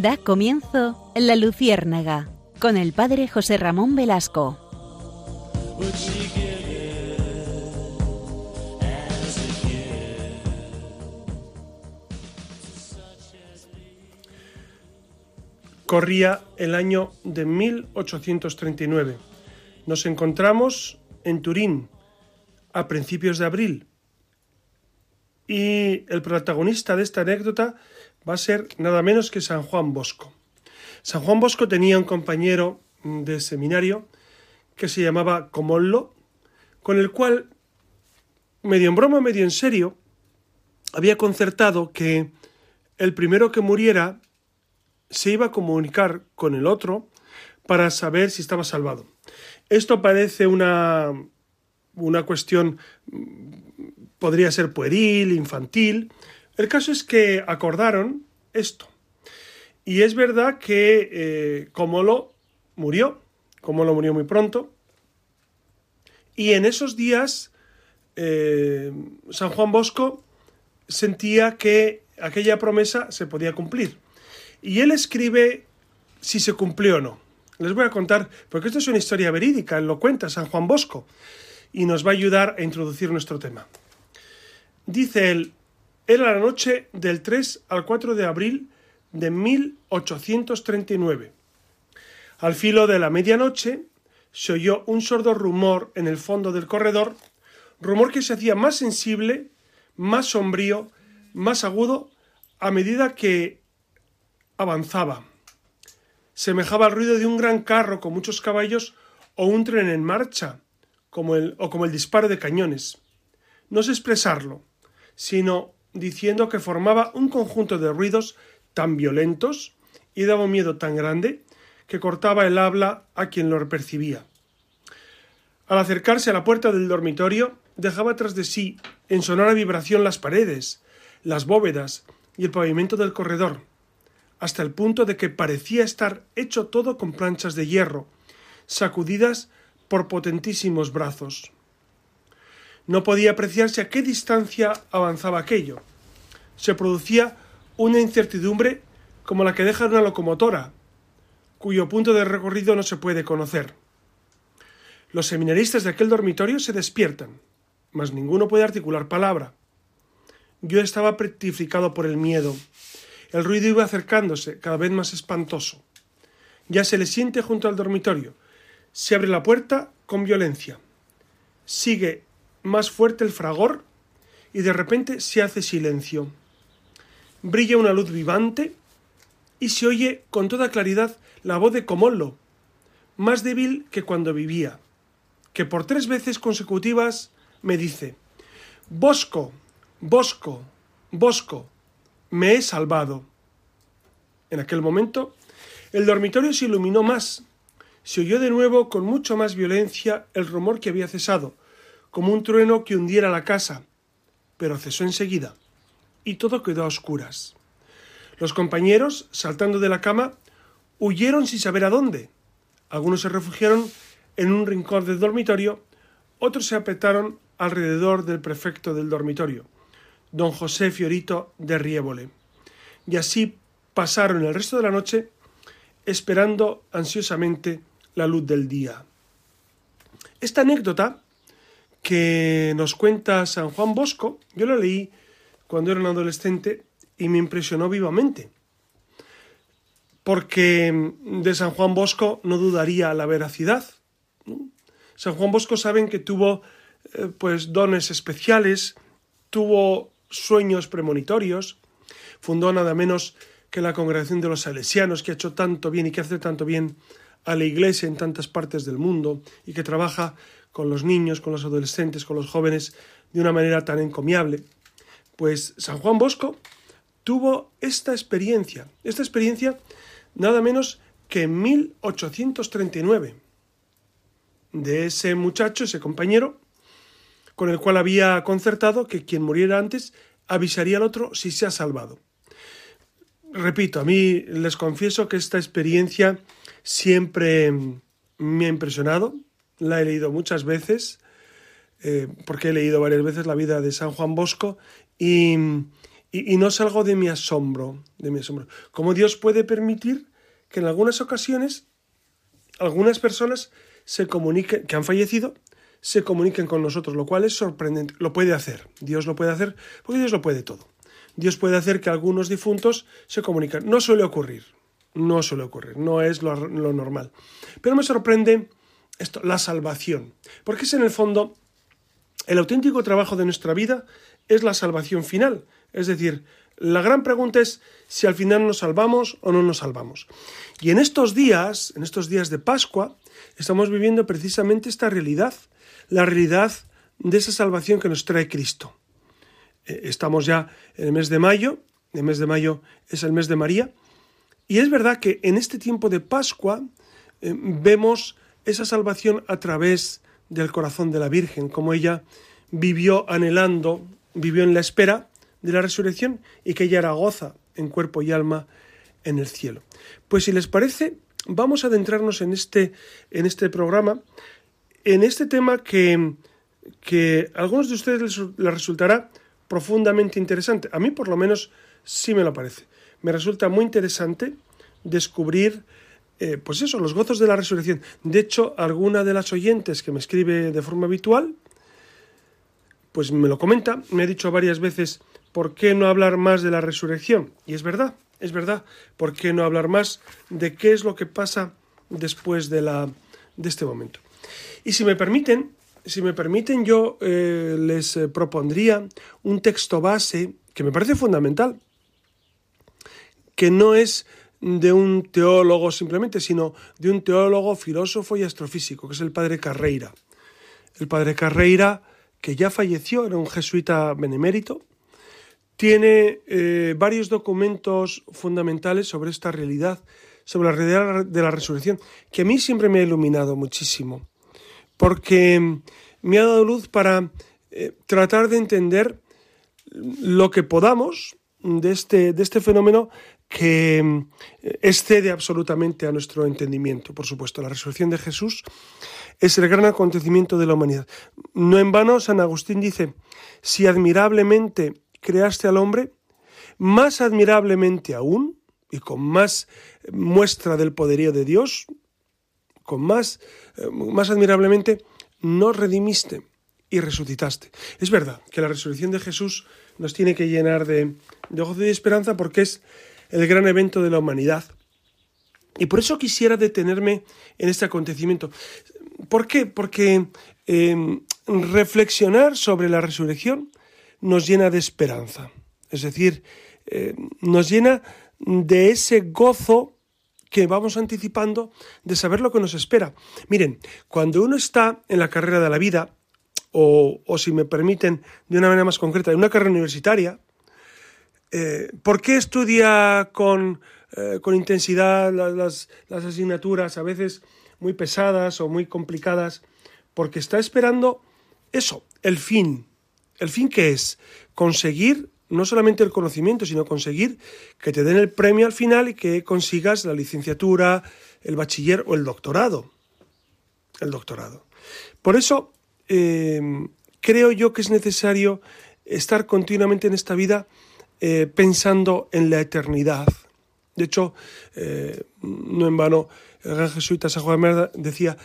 Da comienzo La Luciérnaga con el padre José Ramón Velasco. Corría el año de 1839. Nos encontramos en Turín a principios de abril. Y el protagonista de esta anécdota va a ser nada menos que San Juan Bosco. San Juan Bosco tenía un compañero de seminario que se llamaba Comollo, con el cual, medio en broma, medio en serio, había concertado que el primero que muriera se iba a comunicar con el otro para saber si estaba salvado. Esto parece una, una cuestión, podría ser pueril, infantil. El caso es que acordaron esto. Y es verdad que eh, Comolo murió, Comolo murió muy pronto, y en esos días eh, San Juan Bosco sentía que aquella promesa se podía cumplir. Y él escribe si se cumplió o no. Les voy a contar, porque esto es una historia verídica, lo cuenta San Juan Bosco, y nos va a ayudar a introducir nuestro tema. Dice él, era la noche del 3 al 4 de abril de 1839. Al filo de la medianoche se oyó un sordo rumor en el fondo del corredor, rumor que se hacía más sensible, más sombrío, más agudo a medida que avanzaba. Semejaba al ruido de un gran carro con muchos caballos o un tren en marcha, como el, o como el disparo de cañones. No sé expresarlo, sino diciendo que formaba un conjunto de ruidos tan violentos y daba miedo tan grande que cortaba el habla a quien lo percibía. Al acercarse a la puerta del dormitorio, dejaba tras de sí en sonora vibración las paredes, las bóvedas y el pavimento del corredor, hasta el punto de que parecía estar hecho todo con planchas de hierro, sacudidas por potentísimos brazos. No podía apreciarse a qué distancia avanzaba aquello. Se producía una incertidumbre como la que deja una locomotora, cuyo punto de recorrido no se puede conocer. Los seminaristas de aquel dormitorio se despiertan, mas ninguno puede articular palabra. Yo estaba petrificado por el miedo. El ruido iba acercándose, cada vez más espantoso. Ya se le siente junto al dormitorio. Se abre la puerta con violencia. Sigue más fuerte el fragor y de repente se hace silencio. Brilla una luz vivante y se oye con toda claridad la voz de Comollo, más débil que cuando vivía, que por tres veces consecutivas me dice Bosco, Bosco, Bosco, me he salvado. En aquel momento el dormitorio se iluminó más. Se oyó de nuevo con mucho más violencia el rumor que había cesado, como un trueno que hundiera la casa, pero cesó enseguida, y todo quedó a oscuras. Los compañeros, saltando de la cama, huyeron sin saber a dónde. Algunos se refugiaron en un rincón del dormitorio, otros se apretaron alrededor del prefecto del dormitorio, don José Fiorito de Riébole. Y así pasaron el resto de la noche esperando ansiosamente la luz del día. Esta anécdota que nos cuenta San Juan Bosco, yo la leí cuando era un adolescente y me impresionó vivamente. Porque de San Juan Bosco no dudaría la veracidad. San Juan Bosco saben que tuvo eh, pues dones especiales, tuvo sueños premonitorios, fundó nada menos que la congregación de los salesianos, que ha hecho tanto bien y que hace tanto bien a la Iglesia en tantas partes del mundo y que trabaja con los niños, con los adolescentes, con los jóvenes de una manera tan encomiable. Pues San Juan Bosco tuvo esta experiencia, esta experiencia nada menos que en 1839, de ese muchacho, ese compañero, con el cual había concertado que quien muriera antes avisaría al otro si se ha salvado. Repito, a mí les confieso que esta experiencia siempre me ha impresionado, la he leído muchas veces, eh, porque he leído varias veces la vida de San Juan Bosco y, y, no salgo de mi asombro, de mi asombro. ¿Cómo Dios puede permitir que en algunas ocasiones algunas personas se comuniquen, que han fallecido, se comuniquen con nosotros, lo cual es sorprendente. Lo puede hacer, Dios lo puede hacer, porque Dios lo puede todo. Dios puede hacer que algunos difuntos se comuniquen. No suele ocurrir, no suele ocurrir, no es lo, lo normal. Pero me sorprende la salvación, porque es en el fondo el auténtico trabajo de nuestra vida es la salvación final. Es decir, la gran pregunta es si al final nos salvamos o no nos salvamos. Y en estos días, en estos días de Pascua, estamos viviendo precisamente esta realidad, la realidad de esa salvación que nos trae Cristo. Eh, estamos ya en el mes de mayo, el mes de mayo es el mes de María, y es verdad que en este tiempo de Pascua eh, vemos esa salvación a través del corazón de la Virgen, como ella vivió anhelando, vivió en la espera de la resurrección y que ella era goza en cuerpo y alma en el cielo. Pues si les parece, vamos a adentrarnos en este, en este programa, en este tema que, que a algunos de ustedes les, les resultará profundamente interesante. A mí por lo menos sí me lo parece. Me resulta muy interesante descubrir eh, pues eso, los gozos de la resurrección. De hecho, alguna de las oyentes que me escribe de forma habitual, pues me lo comenta, me ha dicho varias veces, ¿por qué no hablar más de la resurrección? Y es verdad, es verdad, ¿por qué no hablar más de qué es lo que pasa después de, la, de este momento? Y si me permiten, si me permiten, yo eh, les eh, propondría un texto base que me parece fundamental, que no es de un teólogo simplemente, sino de un teólogo, filósofo y astrofísico, que es el padre Carreira. El padre Carreira, que ya falleció, era un jesuita benemérito, tiene eh, varios documentos fundamentales sobre esta realidad, sobre la realidad de la resurrección, que a mí siempre me ha iluminado muchísimo, porque me ha dado luz para eh, tratar de entender lo que podamos de este, de este fenómeno que eh, excede absolutamente a nuestro entendimiento. Por supuesto, la resurrección de Jesús es el gran acontecimiento de la humanidad. No en vano, San Agustín dice, si admirablemente creaste al hombre, más admirablemente aún, y con más muestra del poderío de Dios, con más, eh, más admirablemente, nos redimiste y resucitaste. Es verdad que la resurrección de Jesús nos tiene que llenar de, de gozo y esperanza porque es el gran evento de la humanidad. Y por eso quisiera detenerme en este acontecimiento. ¿Por qué? Porque em, reflexionar sobre la resurrección nos llena de esperanza. Es decir, em, nos llena de ese gozo que vamos anticipando de saber lo que nos espera. Miren, cuando uno está en la carrera de la vida, o, o si me permiten de una manera más concreta, en una carrera universitaria, eh, ¿Por qué estudia con, eh, intensidad las, asignaturas, a veces muy pesadas o muy complicadas? Porque está esperando eso, el fin. ¿El fin qué es? Conseguir no solamente el conocimiento, sino conseguir que te den el premio al final y que consigas la licenciatura, el bachiller o el doctorado. El doctorado. Por eso eh, creo yo que es necesario estar continuamente en esta vida eh, pensando en la eternidad. De hecho, eh, no en vano, el gran jesuita San Juan Merda decía,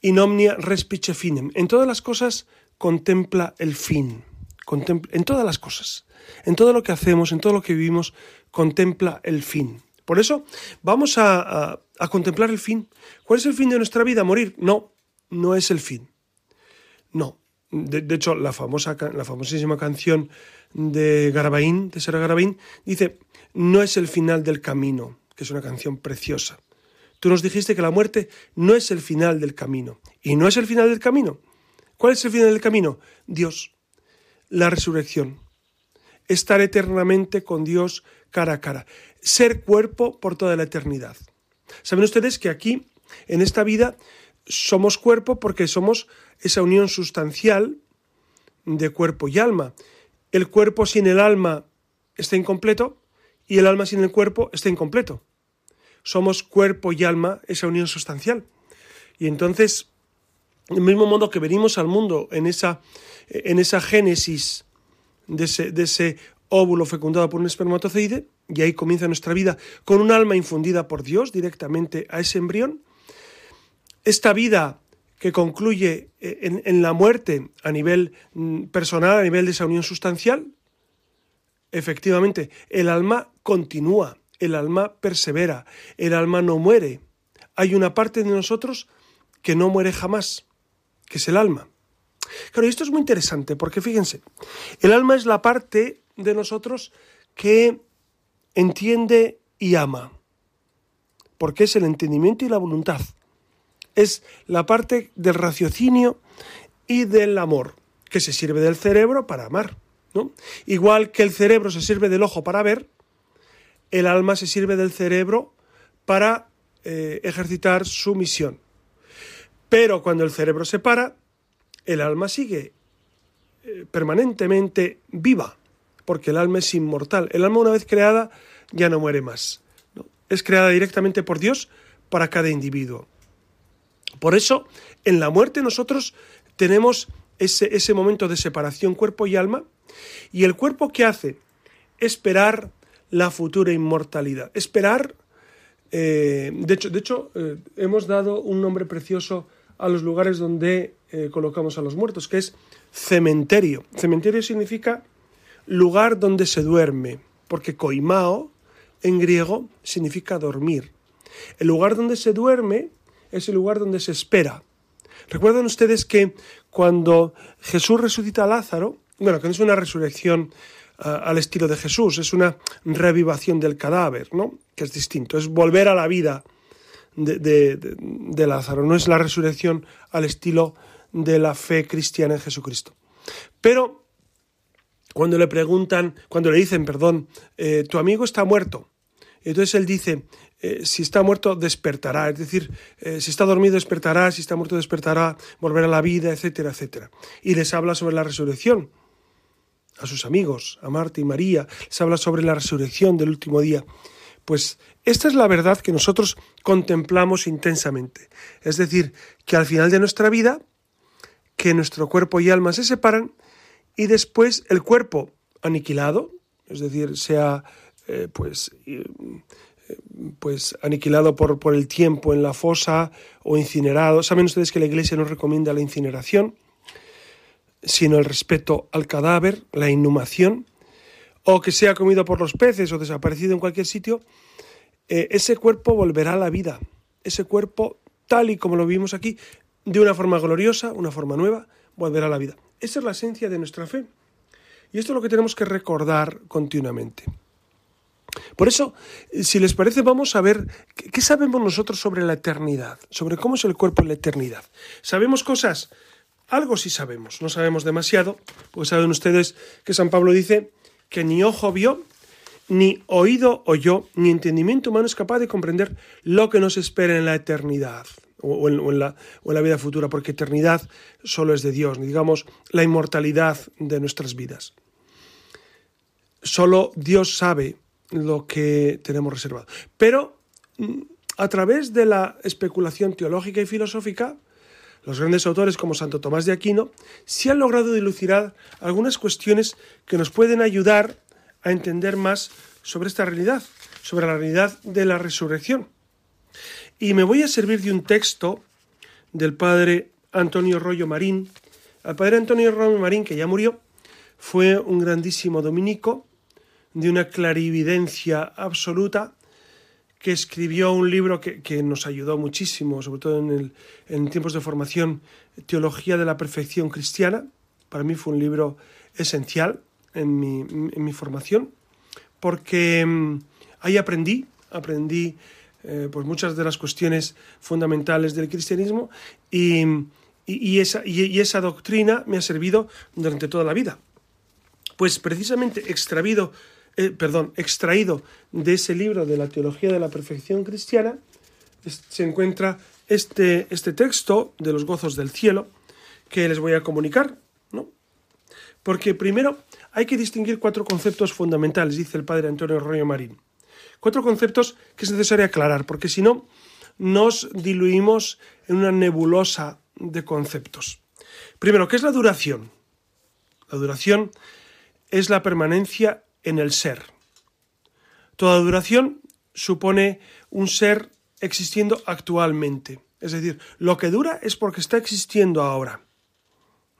in omnia respice finem. En todas las cosas contempla el fin. en todas las cosas. En todo lo que hacemos, en todo lo que vivimos, contempla el fin. Por eso vamos a, contemplar el fin. ¿Cuál es el fin de nuestra vida? ¿Morir? No, no es el fin. No. De, de hecho, la, famosa, la famosísima canción de Garabaín, de Sara Garabaín, dice, no es el final del camino, que es una canción preciosa. Tú nos dijiste que la muerte no es el final del camino. ¿Y no es el final del camino? ¿Cuál es el final del camino? Dios, la resurrección, estar eternamente con Dios cara a cara, ser cuerpo por toda la eternidad. Saben ustedes que aquí, en esta vida, somos cuerpo porque somos esa unión sustancial de cuerpo y alma el cuerpo sin el alma está incompleto y el alma sin el cuerpo está incompleto. Somos cuerpo y alma, esa unión sustancial. Y entonces, del mismo modo que venimos al mundo en esa, en esa génesis de ese, óvulo fecundado por un espermatozoide, y ahí comienza nuestra vida con un alma infundida por Dios directamente a ese embrión. Esta vida que concluye eh, en, la muerte a nivel mm, personal, a nivel de esa unión sustancial, efectivamente, el alma continúa, el alma persevera, el alma no muere. Hay una parte de nosotros que no muere jamás, que es el alma. Claro, y esto es muy interesante porque fíjense, el alma es la parte de nosotros que entiende y ama, porque es el entendimiento y la voluntad. Es la parte del raciocinio y del amor, que se sirve del cerebro para amar. ¿no? Igual que el cerebro se sirve del ojo para ver, el alma se sirve del cerebro para eh, ejercitar su misión. Pero cuando el cerebro se para, el alma sigue eh, permanentemente viva, porque el alma es inmortal. El alma una vez creada ya no muere más. Es creada directamente por Dios para cada individuo. Por eso, en la muerte nosotros tenemos ese, ese momento de separación cuerpo y alma, y el cuerpo que hace esperar la futura inmortalidad, esperar, eh, de hecho, de hecho eh, hemos dado un nombre precioso a los lugares donde eh, colocamos a los muertos, que es cementerio. Cementerio significa lugar donde se duerme, porque koimao en griego significa dormir. El lugar donde se duerme es el lugar donde se espera. Recuerdan ustedes que cuando Jesús resucita a Lázaro, bueno, que no es una resurrección uh, al estilo de Jesús, es una revivación del cadáver, ¿no? Que es distinto, es volver a la vida de, de Lázaro, no es la resurrección al estilo de la fe cristiana en Jesucristo. Pero cuando le preguntan, cuando le dicen, perdón, eh, tu amigo está muerto, entonces él dice, eh, si está muerto, despertará, es decir, eh, si está dormido, despertará, si está muerto, despertará, volverá a la vida, etcétera, etcétera. Y les habla sobre la resurrección a sus amigos, a Marta y María, les habla sobre la resurrección del último día. Pues esta es la verdad que nosotros contemplamos intensamente. Es decir, que al final de nuestra vida, que nuestro cuerpo y alma se separan y después el cuerpo aniquilado, es decir, sea eh, pues, pues aniquilado por, por el tiempo en la fosa o incinerado. Saben ustedes que la Iglesia no recomienda la incineración, sino el respeto al cadáver, la inhumación, o que sea comido por los peces o desaparecido en cualquier sitio, eh, ese cuerpo volverá a la vida. Ese cuerpo, tal y como lo vimos aquí, de una forma gloriosa, una forma nueva, volverá a la vida. Esa es la esencia de nuestra fe. Y esto es lo que tenemos que recordar continuamente. Por eso, si les parece, vamos a ver qué sabemos nosotros sobre la eternidad, sobre cómo es el cuerpo en la eternidad. ¿Sabemos cosas? Algo sí sabemos, no sabemos demasiado, porque saben ustedes que San Pablo dice que ni ojo vio, ni oído oyó, ni entendimiento humano es capaz de comprender lo que nos espera en la eternidad o en, la, la vida futura, porque eternidad solo es de Dios, digamos, la inmortalidad de nuestras vidas. Solo Dios sabe lo que tenemos reservado. Pero mm, a través de la especulación teológica y filosófica, los grandes autores como Santo Tomás de Aquino sí han logrado dilucidar algunas cuestiones que nos pueden ayudar a entender más sobre esta realidad, sobre la realidad de la resurrección. Y me voy a servir de un texto del padre Antonio Rollo Marín. El padre Antonio Rollo Marín, que ya murió, fue un grandísimo dominico de una clarividencia absoluta que escribió un libro que, que nos ayudó muchísimo, sobre todo en, el, en tiempos de formación, Teología de la Perfección Cristiana. Para mí fue un libro esencial en mi, en mi formación, porque mm, ahí aprendí, aprendí eh, pues muchas de las cuestiones fundamentales del cristianismo y, y, esa, y, esa doctrina me ha servido durante toda la vida. Pues precisamente extraído, eh, perdón, extraído de ese libro de la teología de la perfección cristiana, se encuentra este, este texto de los gozos del cielo que les voy a comunicar, ¿no? Porque primero hay que distinguir cuatro conceptos fundamentales, dice el padre Antonio Arroyo Marín. Cuatro conceptos que es necesario aclarar, porque si no, nos diluimos en una nebulosa de conceptos. Primero, ¿qué es la duración? La duración es la permanencia en el ser. Toda duración supone un ser existiendo actualmente. Es decir, lo que dura es porque está existiendo ahora.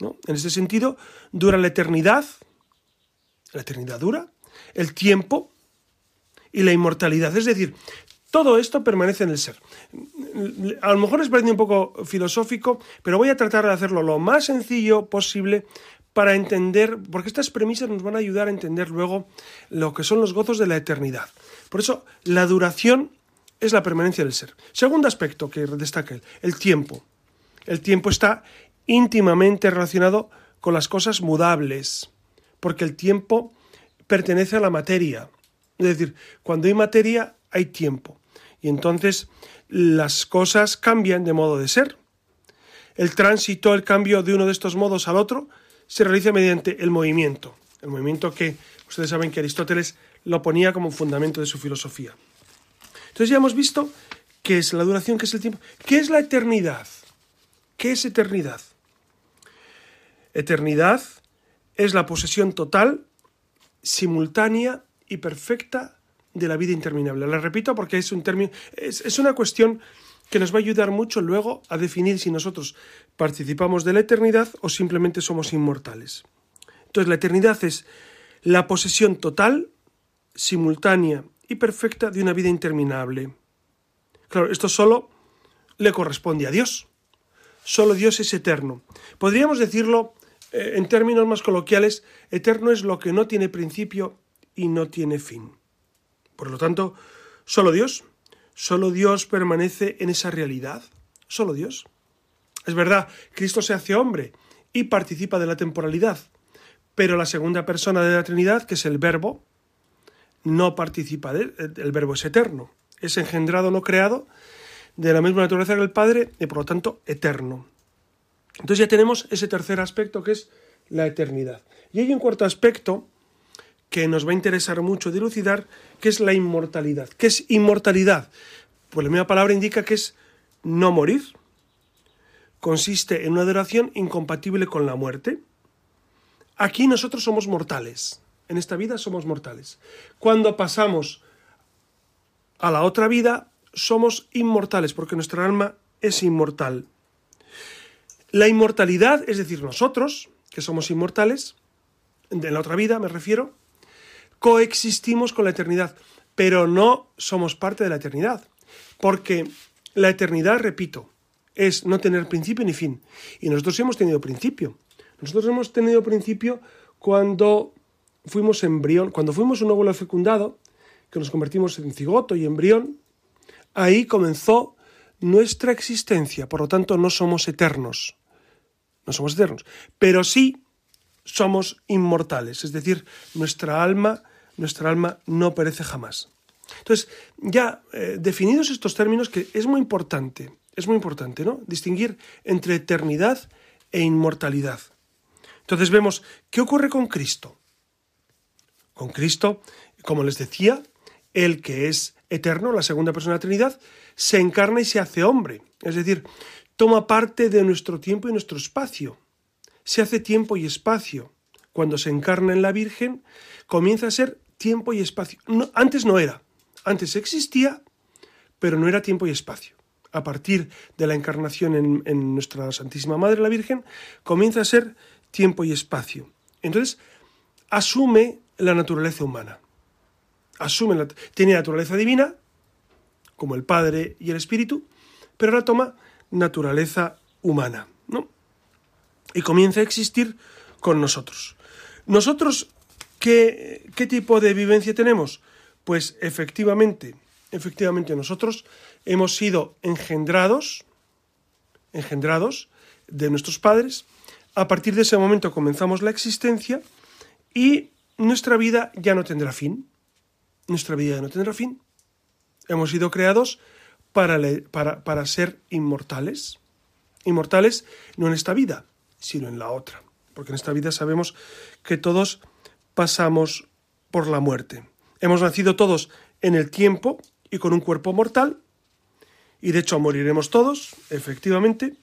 En este sentido, dura la eternidad, la eternidad dura, el tiempo y la inmortalidad. Es decir, todo esto permanece en el ser. A lo mejor es parece un poco filosófico, pero voy a tratar de hacerlo lo más sencillo posible para entender, porque estas premisas nos van a ayudar a entender luego lo que son los gozos de la eternidad. Por eso, la duración es la permanencia del ser. Segundo aspecto que destaca él, el tiempo. El tiempo está íntimamente relacionado con las cosas mudables, porque el tiempo pertenece a la materia. Es decir, cuando hay materia hay tiempo. Y entonces las cosas cambian de modo de ser. El tránsito, el cambio de uno de estos modos al otro, se realiza mediante el movimiento. El movimiento que ustedes saben que Aristóteles lo ponía como fundamento de su filosofía. Entonces ya hemos visto qué es la duración, qué es el tiempo, qué es la eternidad. ¿Qué es eternidad? Eternidad es la posesión total, simultánea y perfecta de la vida interminable. La repito porque es un término, es, una cuestión que nos va a ayudar mucho luego a definir si nosotros participamos de la eternidad o simplemente somos inmortales. Entonces la eternidad es la posesión total, simultánea y perfecta de una vida interminable. Claro, esto solo le corresponde a Dios. Solo Dios es eterno. Podríamos decirlo eh, en términos más coloquiales, eterno es lo que no tiene principio y no tiene fin. Por lo tanto, solo Dios, solo Dios permanece en esa realidad, solo Dios. Es verdad, Cristo se hace hombre y participa de la temporalidad, pero la segunda persona de la Trinidad, que es el Verbo, no participa de él. El Verbo es eterno, es engendrado, no creado, de la misma naturaleza que el Padre y por lo tanto eterno. Entonces ya tenemos ese tercer aspecto que es la eternidad. Y hay un cuarto aspecto que nos va a interesar mucho dilucidar, que es la inmortalidad. ¿Qué es inmortalidad? Pues la misma palabra indica que es no morir. Consiste en una adoración incompatible con la muerte. Aquí nosotros somos mortales. En esta vida somos mortales. Cuando pasamos a la otra vida, somos inmortales, porque nuestra alma es inmortal. La inmortalidad, es decir, nosotros, que somos inmortales, en la otra vida me refiero, coexistimos con la eternidad, pero no somos parte de la eternidad, porque la eternidad, repito, es no tener principio ni fin, y nosotros hemos tenido principio. Nosotros hemos tenido principio cuando fuimos embrión, cuando fuimos un óvulo fecundado, que nos convertimos en cigoto y embrión, ahí comenzó nuestra existencia, por lo tanto no somos eternos. No somos eternos, pero sí somos inmortales, es decir, nuestra alma, nuestra alma no perece jamás. Entonces, ya eh, definidos estos términos, que es muy importante, es muy importante, ¿no? Distinguir entre eternidad e inmortalidad. Entonces vemos, ¿qué ocurre con Cristo? Con Cristo, como les decía, el que es eterno, la segunda persona de la Trinidad, se encarna y se hace hombre. Es decir, toma parte de nuestro tiempo y nuestro espacio. Se hace tiempo y espacio. Cuando se encarna en la Virgen, comienza a ser tiempo y espacio. antes no era. Antes existía, pero no era tiempo y espacio. A partir de la encarnación en, nuestra Santísima Madre, la Virgen, comienza a ser tiempo y espacio. Entonces, asume la naturaleza humana. Asume la, tiene naturaleza divina, como el Padre y el Espíritu, pero ahora toma naturaleza humana. Y comienza a existir con nosotros. Nosotros, ¿qué, tipo de vivencia tenemos? Pues efectivamente, efectivamente nosotros hemos sido engendrados, engendrados de nuestros padres, a partir de ese momento comenzamos la existencia y nuestra vida ya no tendrá fin. Nuestra vida ya no tendrá fin. Hemos sido creados para, para, para ser inmortales. Inmortales no en esta vida, sino en la otra. Porque en esta vida sabemos que todos pasamos por la muerte. Hemos nacido todos en el tiempo y con un cuerpo mortal, y de hecho moriremos todos, efectivamente,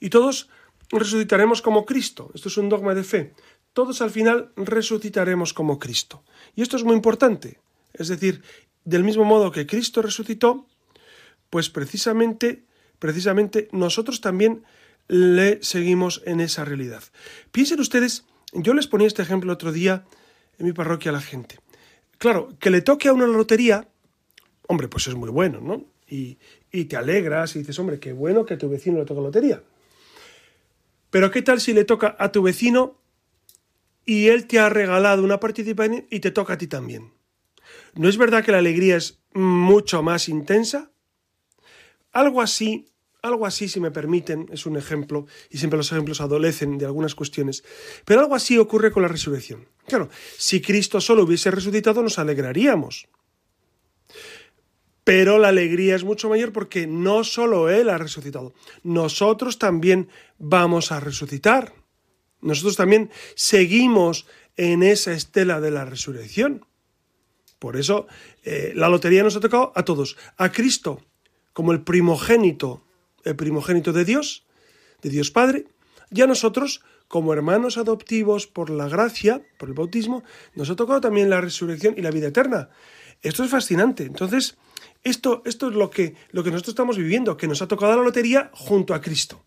y todos resucitaremos como Cristo. Esto es un dogma de fe. todos al final resucitaremos como Cristo. Y esto es muy importante. Es decir, del mismo modo que Cristo resucitó, pues precisamente, precisamente nosotros también le seguimos en esa realidad. Piensen ustedes, yo les ponía este ejemplo otro día en mi parroquia a la gente. Claro, que le toque a una lotería, hombre, pues es muy bueno, ¿no? Y, y te alegras y dices, hombre, qué bueno que a tu vecino le toca lotería. Pero ¿qué tal si le toca a tu vecino y él te ha regalado una participación y te toca a ti también? ¿No es verdad que la alegría es mucho más intensa? Algo así, algo así, si me permiten, es un ejemplo, y siempre los ejemplos adolecen de algunas cuestiones, pero algo así ocurre con la resurrección. Claro, si Cristo solo hubiese resucitado nos alegraríamos. Pero la alegría es mucho mayor porque no solo Él ha resucitado, nosotros también vamos a resucitar. Nosotros también seguimos en esa estela de la resurrección. Por eso eh, la lotería nos ha tocado a todos. A Cristo como el primogénito, el primogénito de Dios, de Dios Padre, y a nosotros como hermanos adoptivos por la gracia, por el bautismo, nos ha tocado también la resurrección y la vida eterna. Esto es fascinante. Entonces, esto, esto es lo que, lo que nosotros estamos viviendo, que nos ha tocado la lotería junto a Cristo.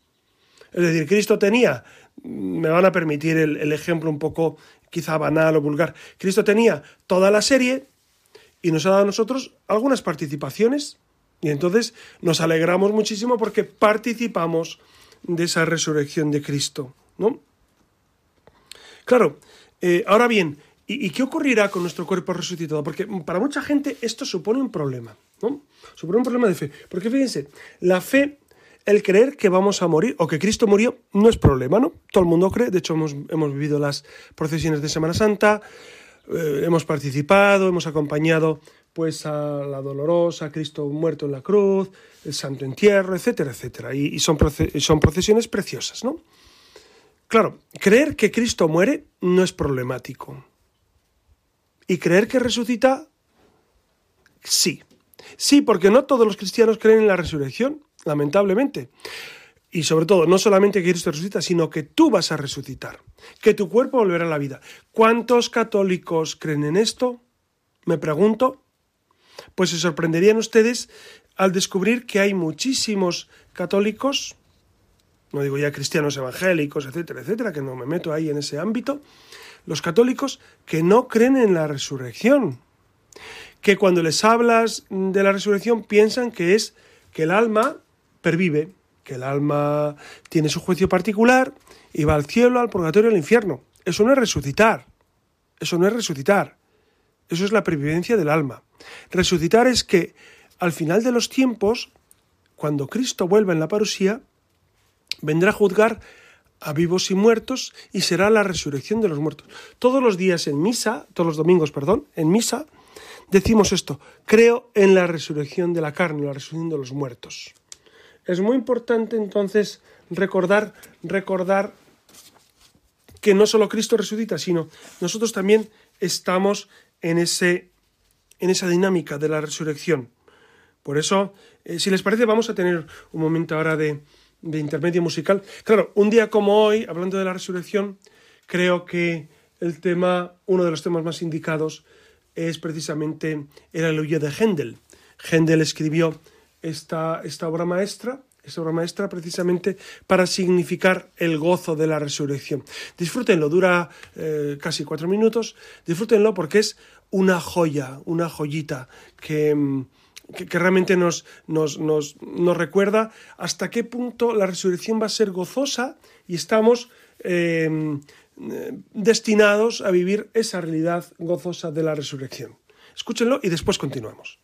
Es decir, Cristo tenía, me van a permitir el, el ejemplo un poco quizá banal o vulgar, Cristo tenía toda la serie y nos ha dado a nosotros algunas participaciones y entonces nos alegramos muchísimo porque participamos de esa resurrección de Cristo, ¿no? Claro, eh, ahora bien, ¿y, qué ocurrirá con nuestro cuerpo resucitado? Porque para mucha gente esto supone un problema, ¿no? Supone un problema de fe. Porque fíjense, la fe, el creer que vamos a morir o que Cristo murió, no es problema, ¿no? Todo el mundo cree, de hecho hemos, hemos vivido las procesiones de Semana Santa, eh, hemos participado, hemos acompañado pues a la dolorosa, Cristo muerto en la cruz, el santo entierro, etcétera, etcétera. Y, son, son procesiones preciosas, ¿no? Claro, creer que Cristo muere no es problemático. Y creer que resucita, sí. Sí, porque no todos los cristianos creen en la resurrección, lamentablemente. Y sobre todo, no solamente que Cristo resucita, sino que tú vas a resucitar, que tu cuerpo volverá a la vida. ¿Cuántos católicos creen en esto? Me pregunto pues se sorprenderían ustedes al descubrir que hay muchísimos católicos, no digo ya cristianos evangélicos, etcétera, etcétera, que no me meto ahí en ese ámbito, los católicos que no creen en la resurrección, que cuando les hablas de la resurrección piensan que es que el alma pervive, que el alma tiene su juicio particular y va al cielo, al purgatorio, al infierno. Eso no es resucitar. Eso no es resucitar. Eso es la pervivencia del alma. Resucitar es que al final de los tiempos, cuando Cristo vuelva en la parusía, vendrá a juzgar a vivos y muertos y será la resurrección de los muertos. Todos los días en misa, todos los domingos, perdón, en misa, decimos esto, creo en la resurrección de la carne, la resurrección de los muertos. Es muy importante entonces recordar, recordar que no solo Cristo resucita, sino nosotros también estamos en, ese, en esa dinámica de la resurrección. Por eso, eh, si les parece, vamos a tener un momento ahora de, de intermedio musical. Claro, un día como hoy, hablando de la resurrección, creo que el tema, uno de los temas más indicados, es precisamente el aleluya de Händel. Händel escribió esta, esta obra maestra esa obra maestra precisamente para significar el gozo de la resurrección. Disfrútenlo, dura eh, casi cuatro minutos, disfrútenlo porque es una joya, una joyita que, mm, que, realmente nos, nos, nos, nos, recuerda hasta qué punto la resurrección va a ser gozosa y estamos eh, destinados a vivir esa realidad gozosa de la resurrección. Escúchenlo y después continuamos.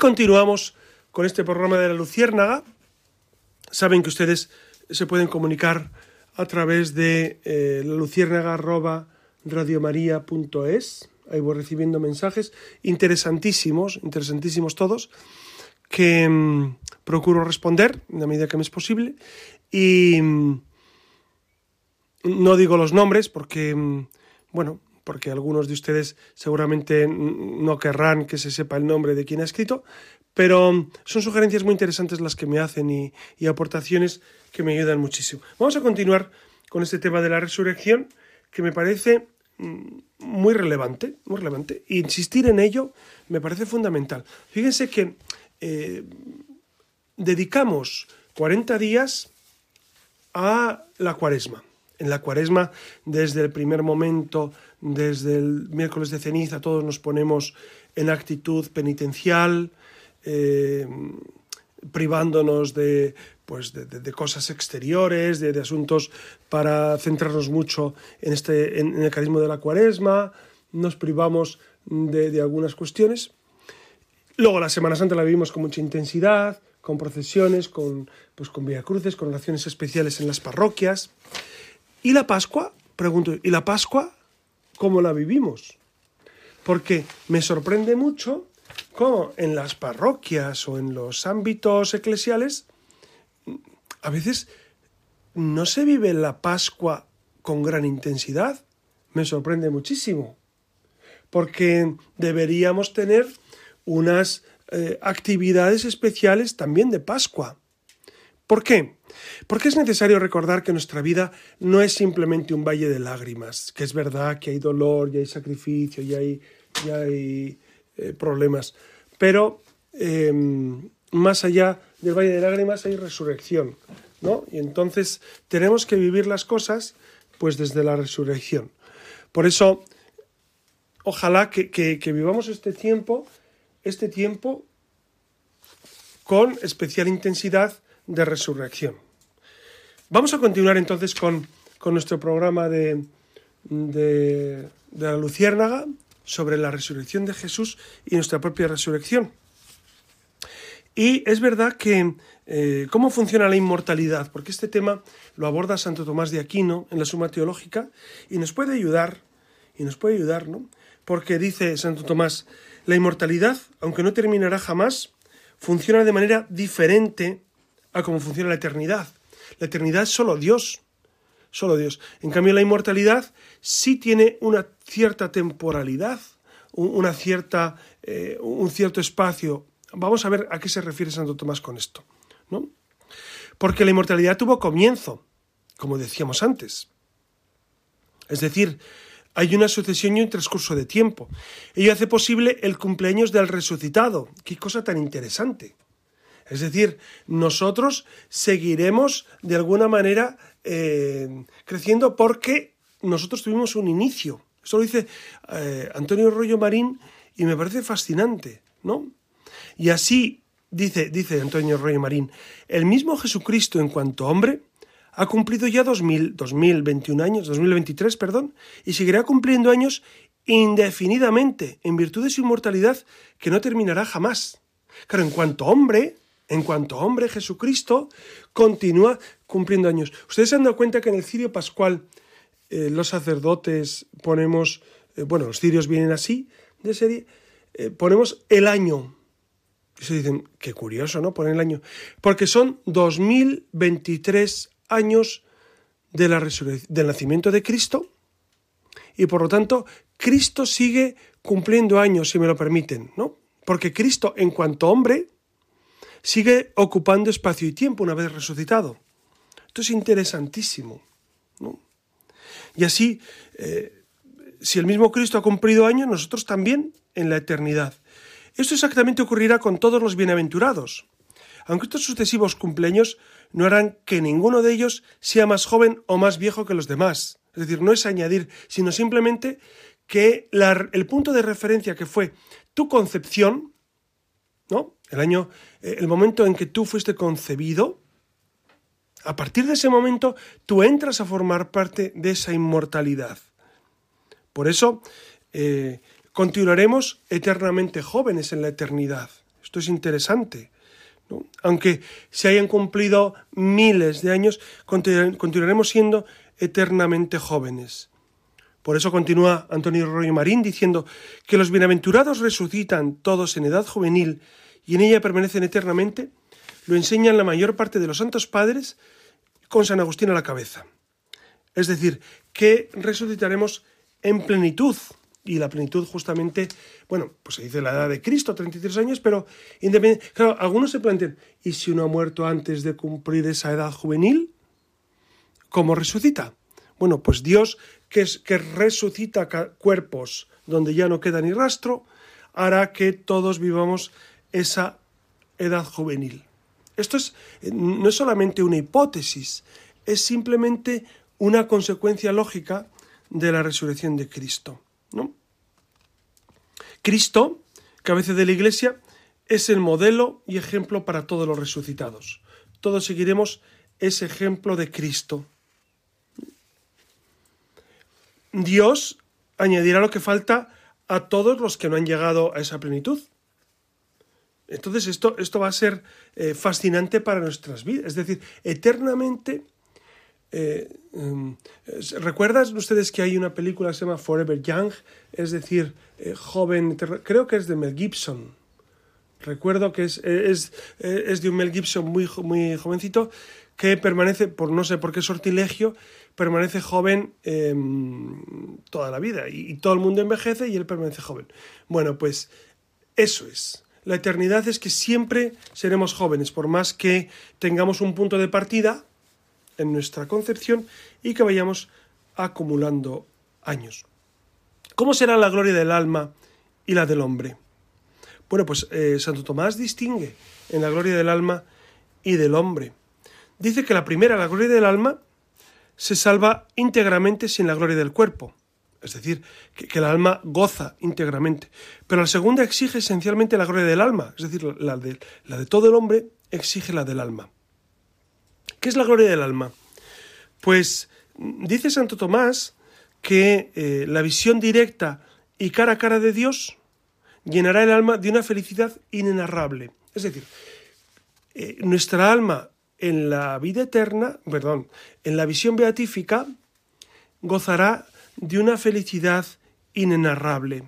Continuamos con este programa de la Luciérnaga. Saben que ustedes se pueden comunicar a través de eh, la luciérnaga Ahí voy recibiendo mensajes interesantísimos, interesantísimos todos, que mm, procuro responder en la medida que me es posible. Y mm, no digo los nombres porque, mm, bueno, porque algunos de ustedes seguramente no querrán que se sepa el nombre de quien ha escrito, pero son sugerencias muy interesantes las que me hacen y, aportaciones que me ayudan muchísimo. Vamos a continuar con este tema de la resurrección que me parece mm, muy relevante, muy relevante. insistir en ello me parece fundamental. Fíjense que eh, dedicamos 40 días a la cuaresma. En la cuaresma, desde el primer momento, desde el miércoles de ceniza, todos nos ponemos en actitud penitencial, eh, privándonos de, pues de, cosas exteriores, de, asuntos para centrarnos mucho en, este, en, el carisma de la cuaresma, nos privamos de, algunas cuestiones. Luego la Semana Santa la vivimos con mucha intensidad, con procesiones, con, pues, con Vía Cruces, con oraciones especiales en las parroquias. ¿Y la Pascua? Pregunto, ¿y la Pascua cómo la vivimos? Porque me sorprende mucho cómo en las parroquias o en los ámbitos eclesiales a veces no se vive la Pascua con gran intensidad. Me sorprende muchísimo. Porque deberíamos tener unas eh, actividades especiales también de Pascua. ¿Por qué? Porque es necesario recordar que nuestra vida no es simplemente un valle de lágrimas, que es verdad que hay dolor y hay sacrificio y hay, eh, problemas, pero em, más allá del Valle de Lágrimas hay resurrección, ¿no? Y entonces tenemos que vivir las cosas pues desde la resurrección. Por eso, ojalá que, que vivamos este tiempo, este tiempo con especial intensidad de resurrección. Vamos a continuar entonces con, con nuestro programa de, de, de la Luciérnaga sobre la resurrección de Jesús y nuestra propia resurrección. Y es verdad que eh, cómo funciona la inmortalidad, porque este tema lo aborda Santo Tomás de Aquino en la Suma Teológica y nos puede ayudar, y nos puede ayudar, ¿no? Porque dice Santo Tomás, la inmortalidad, aunque no terminará jamás, funciona de manera diferente a cómo funciona la eternidad. La eternidad es solo Dios, solo Dios. En cambio, la inmortalidad sí tiene una cierta temporalidad, una cierta, eh, un cierto espacio Vamos a ver a qué se refiere Santo Tomás con esto, ¿no? Porque la inmortalidad tuvo comienzo, como decíamos antes. Es decir, hay una sucesión y un transcurso de tiempo. Ello hace posible el cumpleaños del resucitado. Qué cosa tan interesante. Es decir, nosotros seguiremos de alguna manera eh, creciendo porque nosotros tuvimos un inicio. Esto lo dice eh, Antonio Rollo Marín y me parece fascinante, ¿no? Y así, dice, dice Antonio Rey Marín, el mismo Jesucristo en cuanto hombre ha cumplido ya 2000, 2021 años, 2023, perdón, y seguirá cumpliendo años indefinidamente en virtud de su inmortalidad que no terminará jamás. Claro, en cuanto hombre, en cuanto hombre, Jesucristo continúa cumpliendo años. Ustedes se han dado cuenta que en el cirio pascual eh, los sacerdotes ponemos, eh, bueno, los cirios vienen así, de serie, eh, ponemos el año, y se dicen, qué curioso, ¿no? Poner el año. Porque son 2023 años de la del nacimiento de Cristo y por lo tanto Cristo sigue cumpliendo años, si me lo permiten, ¿no? Porque Cristo, en cuanto hombre, sigue ocupando espacio y tiempo una vez resucitado. Esto es interesantísimo, ¿no? Y así, eh, si el mismo Cristo ha cumplido años, nosotros también en la eternidad. Esto exactamente ocurrirá con todos los bienaventurados, aunque estos sucesivos cumpleaños no harán que ninguno de ellos sea más joven o más viejo que los demás. Es decir, no es añadir, sino simplemente que el punto de referencia que fue tu concepción, ¿no? El año, eh, el momento en que tú fuiste concebido, a partir de ese momento tú entras a formar parte de esa inmortalidad. Por eso, eh, continuaremos eternamente jóvenes en la eternidad. Esto es interesante. Aunque se hayan cumplido miles de años, continuaremos siendo eternamente jóvenes. Por eso continúa Antonio Royo Marín diciendo que los bienaventurados resucitan todos en edad juvenil y en ella permanecen eternamente, lo enseñan la mayor parte de los santos padres con San Agustín a la cabeza. Es decir, que resucitaremos en plenitud, y la plenitud justamente, bueno, pues se dice la edad de Cristo, 33 años, pero independiente, claro, algunos se plantean, ¿y si uno ha muerto antes de cumplir esa edad juvenil? ¿Cómo resucita? Bueno, pues Dios, que, es, que resucita cuerpos donde ya no queda ni rastro, hará que todos vivamos esa edad juvenil. Esto es, no es solamente una hipótesis, es simplemente una consecuencia lógica de la resurrección de Cristo. ¿no? Cristo, cabeza de la Iglesia, es el modelo y ejemplo para todos los resucitados. Todos seguiremos ese ejemplo de Cristo. Dios añadirá lo que falta a todos los que no han llegado a esa plenitud. Entonces esto, esto va a ser eh, fascinante para nuestras vidas. Es decir, eternamente eh, em, ¿Recuerdas ustedes que hay una película que se llama Forever Young? Es decir, eh, joven, creo que es de Mel Gibson. Recuerdo que es, es, es, de un Mel Gibson muy, muy jovencito que permanece, por no sé por qué sortilegio, permanece joven em, toda la vida y todo el mundo envejece y él permanece joven. Bueno, pues eso es. La eternidad es que siempre seremos jóvenes, por más que tengamos un punto de partida, en nuestra concepción y que vayamos acumulando años. ¿Cómo será la gloria del alma y la del hombre? Bueno, pues eh, Santo Tomás distingue en la gloria del alma y del hombre. Dice que la primera, la gloria del alma, se salva íntegramente sin la gloria del cuerpo, es decir, que, el alma goza íntegramente. Pero la segunda exige esencialmente la gloria del alma, es decir, la de, la de todo el hombre exige la del alma. ¿Qué es la gloria del alma? Pues dice Santo Tomás que eh, la visión directa y cara a cara de Dios llenará el alma de una felicidad inenarrable. Es decir, eh, nuestra alma en la vida eterna, perdón, en la visión beatífica, gozará de una felicidad inenarrable,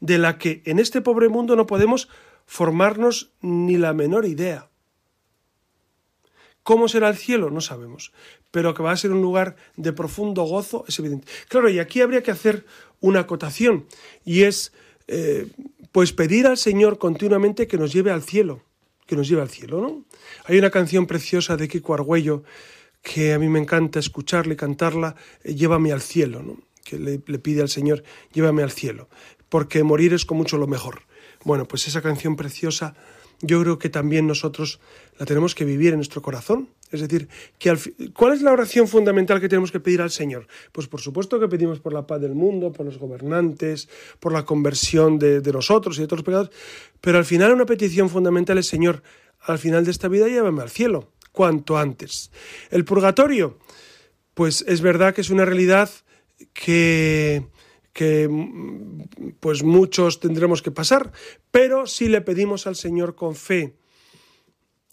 de la que en este pobre mundo no podemos formarnos ni la menor idea. ¿Cómo será el cielo? No sabemos, pero que va a ser un lugar de profundo gozo es evidente. Claro, y aquí habría que hacer una acotación, y es eh, pues pedir al Señor continuamente que nos lleve al cielo, que nos lleve al cielo, ¿no? Hay una canción preciosa de Kiko Argüello que a mí me encanta escucharla y cantarla, eh, Llévame al cielo, ¿no? que le, pide al Señor, llévame al cielo, porque morir es con mucho lo mejor. Bueno, pues esa canción preciosa yo creo que también nosotros la tenemos que vivir en nuestro corazón. Es decir, ¿cuál es la oración fundamental que tenemos que pedir al Señor? Pues por supuesto que pedimos por la paz del mundo, por los gobernantes, por la conversión de, nosotros y de otros pecados, pero al final una petición fundamental es, Señor, al final de esta vida llévame al cielo, cuanto antes. El purgatorio, pues es verdad que es una realidad que que pues muchos tendremos que pasar, pero si le pedimos al Señor con fe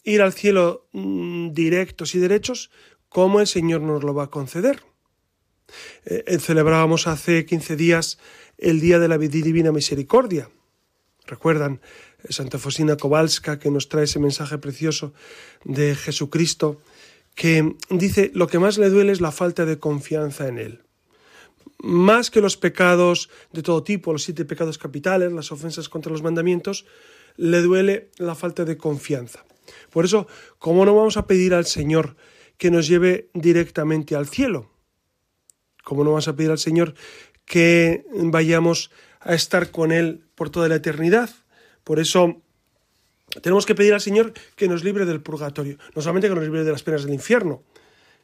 ir al cielo mm, directos y derechos, ¿cómo el Señor nos lo va a conceder? Eh, eh, celebrábamos hace 15 días el Día de la Divina Misericordia. Recuerdan Santa Fosina Kowalska que nos trae ese mensaje precioso de Jesucristo que dice lo que más le duele es la falta de confianza en Él más que los pecados de todo tipo, los siete pecados capitales, las ofensas contra los mandamientos, le duele la falta de confianza. Por eso, ¿cómo no vamos a pedir al Señor que nos lleve directamente al cielo? ¿Cómo no vamos a pedir al Señor que vayamos a estar con Él por toda la eternidad? Por eso tenemos que pedir al Señor que nos libre del purgatorio, no solamente que nos libre de las penas del infierno,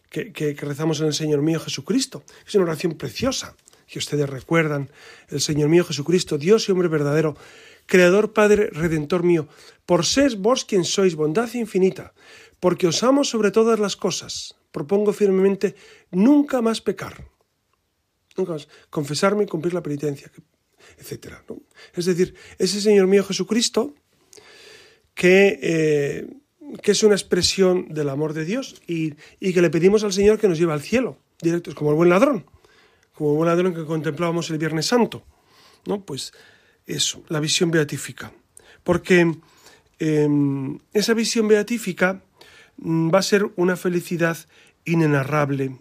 que, rezamos en el Señor mío Jesucristo. Es una oración preciosa que ustedes recuerdan. El Señor mío Jesucristo, Dios y hombre verdadero, Creador, Padre, Redentor mío, por ser vos quien sois bondad infinita, porque os amo sobre todas las cosas, propongo firmemente nunca más pecar, nunca más confesarme y cumplir la penitencia, etc. Es decir, ese Señor mío Jesucristo que, eh, que es una expresión del amor de Dios y, y, que le pedimos al Señor que nos lleve al cielo, directo, como el buen ladrón, como el buen ladrón que contemplábamos el Viernes Santo. ¿no? Pues eso, la visión beatífica. Porque eh, esa visión beatífica mm, va a ser una felicidad inenarrable.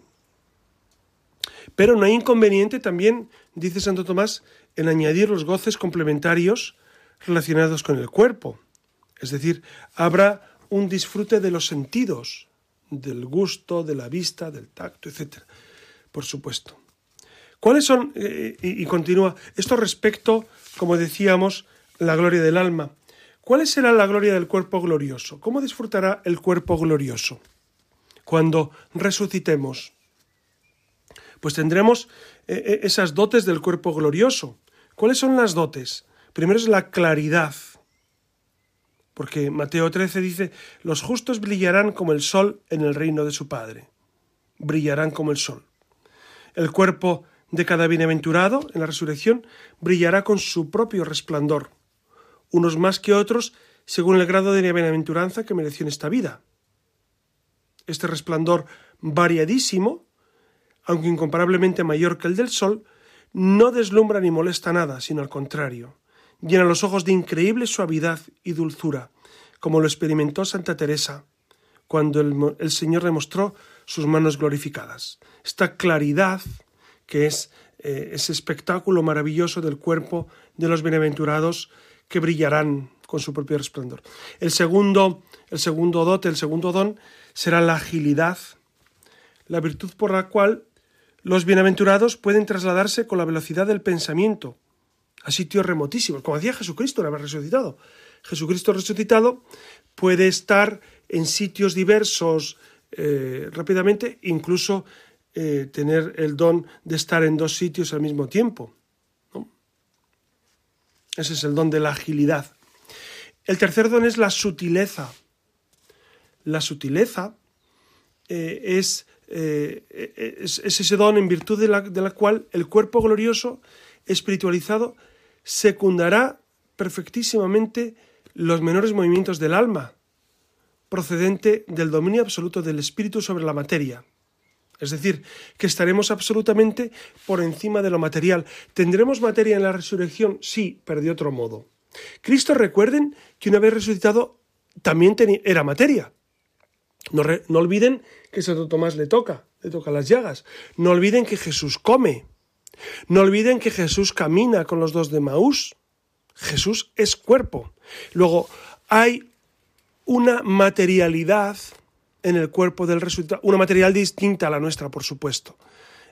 Pero no hay inconveniente también, dice Santo Tomás, en añadir los goces complementarios relacionados con el cuerpo. Es decir, habrá un disfrute de los sentidos, del gusto, de la vista, del tacto, etc. Por supuesto. ¿Cuáles son, eh, y, y, continúa, esto respecto, como decíamos, la gloria del alma? ¿Cuál será la gloria del cuerpo glorioso? ¿Cómo disfrutará el cuerpo glorioso? Cuando resucitemos, pues tendremos eh, eh, esas dotes del cuerpo glorioso. ¿Cuáles son las dotes? Primero es la claridad, porque Mateo 13 dice, los justos brillarán como el sol en el reino de su Padre. Brillarán como el sol. El cuerpo de cada bienaventurado en la resurrección brillará con su propio resplandor, unos más que otros según el grado de bienaventuranza que mereció en esta vida. Este resplandor variadísimo, aunque incomparablemente mayor que el del sol, no deslumbra ni molesta nada, sino al contrario, llena los ojos de increíble suavidad y dulzura, como lo experimentó Santa Teresa, cuando el, el Señor demostró sus manos glorificadas. Esta claridad, que es eh, ese espectáculo maravilloso del cuerpo de los bienaventurados que brillarán con su propio resplandor. El segundo, el segundo dote, el segundo don, será la agilidad, la virtud por la cual los bienaventurados pueden trasladarse con la velocidad del pensamiento a sitios remotísimos, como hacía Jesucristo una vez resucitado. Jesucristo resucitado puede estar en sitios diversos eh, rápidamente, incluso eh, tener el don de estar en dos sitios al mismo tiempo. Ese es el don de la agilidad. El tercer don es la sutileza. La sutileza eh, es, es, ese don en virtud de la, de la cual el cuerpo glorioso, espiritualizado, secundará perfectísimamente los menores movimientos del alma, procedente del dominio absoluto del espíritu sobre la materia. Es decir, que estaremos absolutamente por encima de lo material. ¿Tendremos materia en la resurrección? Sí, pero de otro modo. Cristo, recuerden que una vez resucitado también era materia. No, no olviden que Santo Tomás le toca, le toca las llagas. No olviden que Jesús come. No olviden que Jesús camina con los dos de Maús. Jesús es cuerpo. Luego, hay una materialidad en el cuerpo del resucitado, una material distinta a la nuestra, por supuesto.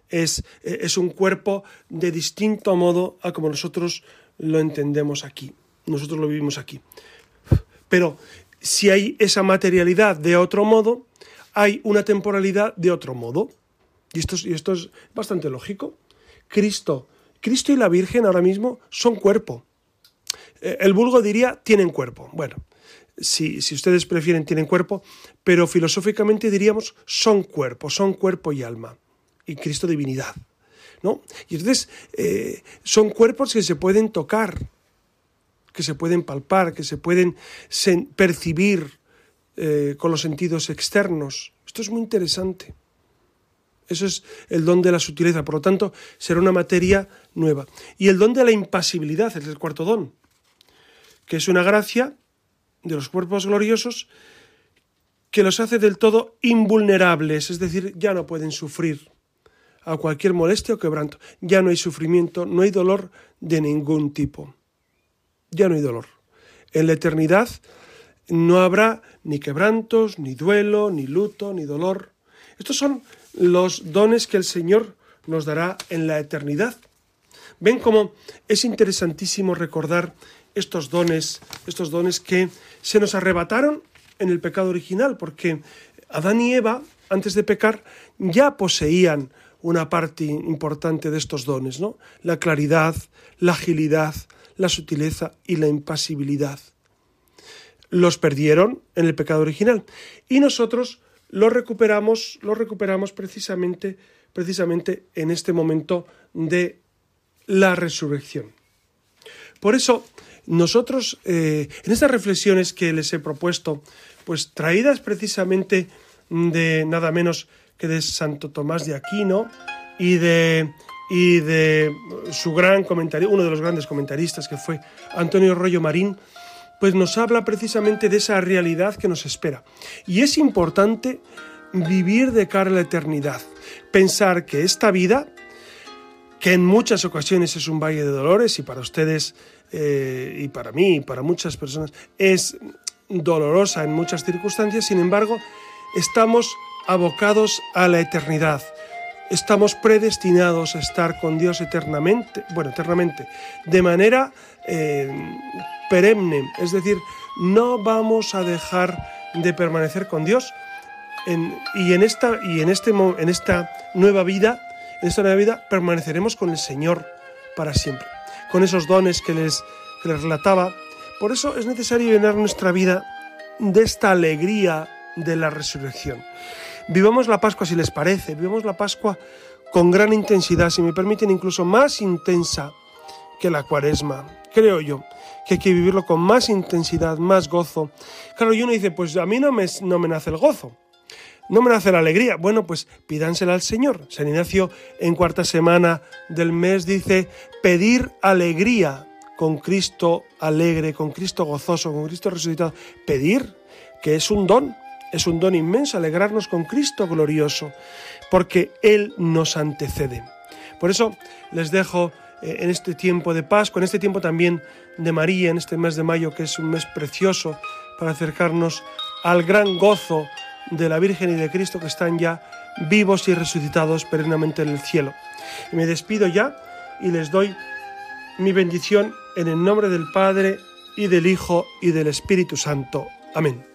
Es, es un cuerpo de distinto modo a como nosotros lo entendemos aquí, nosotros lo vivimos aquí. Pero si hay esa materialidad de otro modo, hay una temporalidad de otro modo. Y esto, es bastante lógico. Cristo, Cristo y la Virgen ahora mismo son cuerpo. Eh, el vulgo diría tienen cuerpo. Bueno, si, si, ustedes prefieren tienen cuerpo, pero filosóficamente diríamos son cuerpo, son cuerpo y alma. Y Cristo divinidad. ¿no? Y entonces eh, son cuerpos que se pueden tocar, que se pueden palpar, que se pueden percibir eh, con los sentidos externos. Esto es muy interesante. Eso es el don de la sutileza, por lo tanto, será una materia nueva. Y el don de la impasibilidad es el cuarto don, que es una gracia de los cuerpos gloriosos que los hace del todo invulnerables, es decir, ya no pueden sufrir a cualquier molestia o quebranto, ya no hay sufrimiento, no hay dolor de ningún tipo, ya no hay dolor. En la eternidad no habrá ni quebrantos, ni duelo, ni luto, ni dolor. Estos son los dones que el Señor nos dará en la eternidad. Ven cómo es interesantísimo recordar estos dones, estos dones que se nos arrebataron en el pecado original, porque Adán y Eva, antes de pecar, ya poseían una parte importante de estos dones, ¿no? La claridad, la agilidad, la sutileza y la impasibilidad. Los perdieron en el pecado original y nosotros los recuperamos, los recuperamos precisamente, precisamente en este momento de la resurrección. Por eso nosotros, eh, en estas reflexiones que les he propuesto, pues traídas precisamente de nada menos que de Santo Tomás de Aquino y de, y de su gran comentario, uno de los grandes comentaristas que fue Antonio Rollo Marín, pues nos habla precisamente de esa realidad que nos espera. Y es importante vivir de cara a la eternidad, pensar que esta vida, que en muchas ocasiones es un valle de dolores y para ustedes eh, y para mí y para muchas personas es dolorosa en muchas circunstancias, sin embargo, estamos abocados a la eternidad. Estamos predestinados a estar con Dios eternamente, bueno, eternamente, de manera eh, perenne, es decir, no vamos a dejar de permanecer con Dios y en esta y en este en esta nueva vida, en esta nueva vida permaneceremos con el Señor para siempre, con esos dones que les, que les relataba. Por eso es necesario llenar nuestra vida de esta alegría de la resurrección. Vivamos la Pascua si les parece, vivamos la Pascua con gran intensidad, si me permiten, incluso más intensa que la cuaresma. Creo yo que hay que vivirlo con más intensidad, más gozo. Claro, y uno dice, pues a mí no me, no me nace el gozo, no me nace la alegría. Bueno, pues pídansela al Señor. San Ignacio en cuarta semana del mes dice, pedir alegría con Cristo alegre, con Cristo gozoso, con Cristo resucitado. Pedir, que es un don, es un don inmenso alegrarnos con Cristo glorioso, porque Él nos antecede. Por eso les dejo eh, en este tiempo de Pascua, en este tiempo también de María, en este mes de mayo, que es un mes precioso para acercarnos al gran gozo de la Virgen y de Cristo que están ya vivos y resucitados perennemente en el cielo. Me despido ya y les doy mi bendición en el nombre del Padre y del Hijo y del Espíritu Santo. Amén.